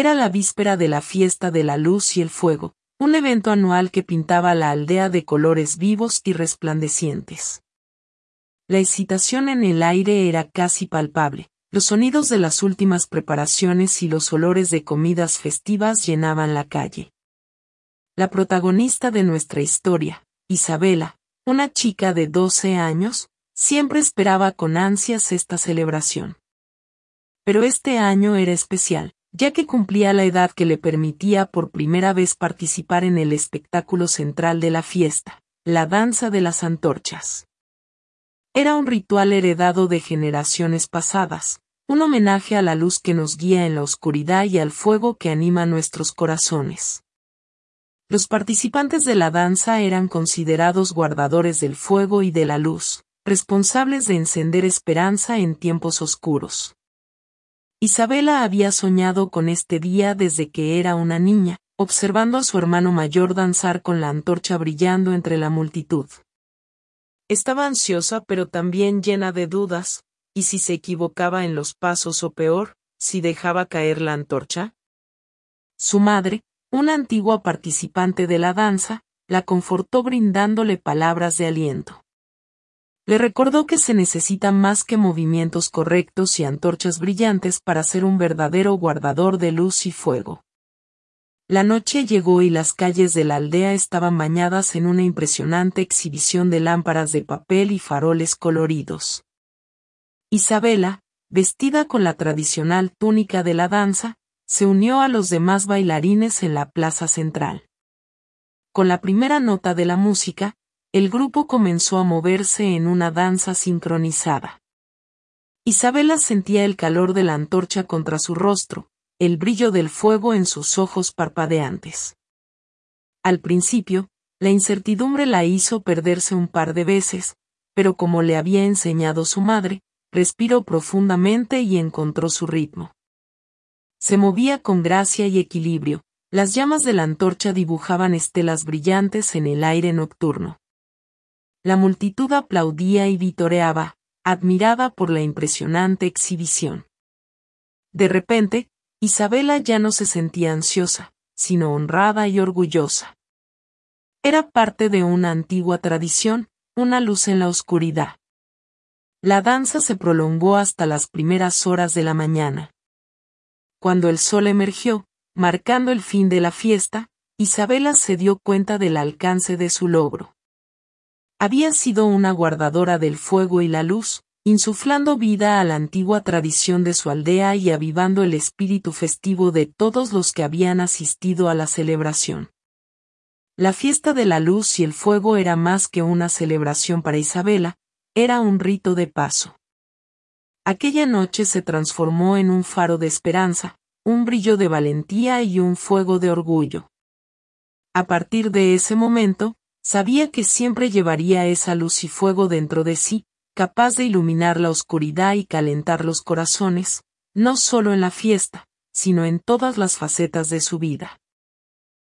Era la víspera de la fiesta de la luz y el fuego, un evento anual que pintaba la aldea de colores vivos y resplandecientes. La excitación en el aire era casi palpable, los sonidos de las últimas preparaciones y los olores de comidas festivas llenaban la calle. La protagonista de nuestra historia, Isabela, una chica de 12 años, siempre esperaba con ansias esta celebración. Pero este año era especial, ya que cumplía la edad que le permitía por primera vez participar en el espectáculo central de la fiesta, la danza de las antorchas. Era un ritual heredado de generaciones pasadas, un homenaje a la luz que nos guía en la oscuridad y al fuego que anima nuestros corazones. Los participantes de la danza eran considerados guardadores del fuego y de la luz, responsables de encender esperanza en tiempos oscuros. Isabela había soñado con este día desde que era una niña, observando a su hermano mayor danzar con la antorcha brillando entre la multitud. Estaba ansiosa pero también llena de dudas, ¿y si se equivocaba en los pasos o peor, si dejaba caer la antorcha? Su madre, una antigua participante de la danza, la confortó brindándole palabras de aliento. Le recordó que se necesitan más que movimientos correctos y antorchas brillantes para ser un verdadero guardador de luz y fuego. La noche llegó y las calles de la aldea estaban bañadas en una impresionante exhibición de lámparas de papel y faroles coloridos. Isabela, vestida con la tradicional túnica de la danza, se unió a los demás bailarines en la plaza central. Con la primera nota de la música, el grupo comenzó a moverse en una danza sincronizada. Isabela sentía el calor de la antorcha contra su rostro, el brillo del fuego en sus ojos parpadeantes. Al principio, la incertidumbre la hizo perderse un par de veces, pero como le había enseñado su madre, respiró profundamente y encontró su ritmo. Se movía con gracia y equilibrio, las llamas de la antorcha dibujaban estelas brillantes en el aire nocturno. La multitud aplaudía y vitoreaba, admirada por la impresionante exhibición. De repente, Isabela ya no se sentía ansiosa, sino honrada y orgullosa. Era parte de una antigua tradición, una luz en la oscuridad. La danza se prolongó hasta las primeras horas de la mañana. Cuando el sol emergió, marcando el fin de la fiesta, Isabela se dio cuenta del alcance de su logro. Había sido una guardadora del fuego y la luz, insuflando vida a la antigua tradición de su aldea y avivando el espíritu festivo de todos los que habían asistido a la celebración. La fiesta de la luz y el fuego era más que una celebración para Isabela, era un rito de paso. Aquella noche se transformó en un faro de esperanza, un brillo de valentía y un fuego de orgullo. A partir de ese momento, sabía que siempre llevaría esa luz y fuego dentro de sí, capaz de iluminar la oscuridad y calentar los corazones, no solo en la fiesta, sino en todas las facetas de su vida.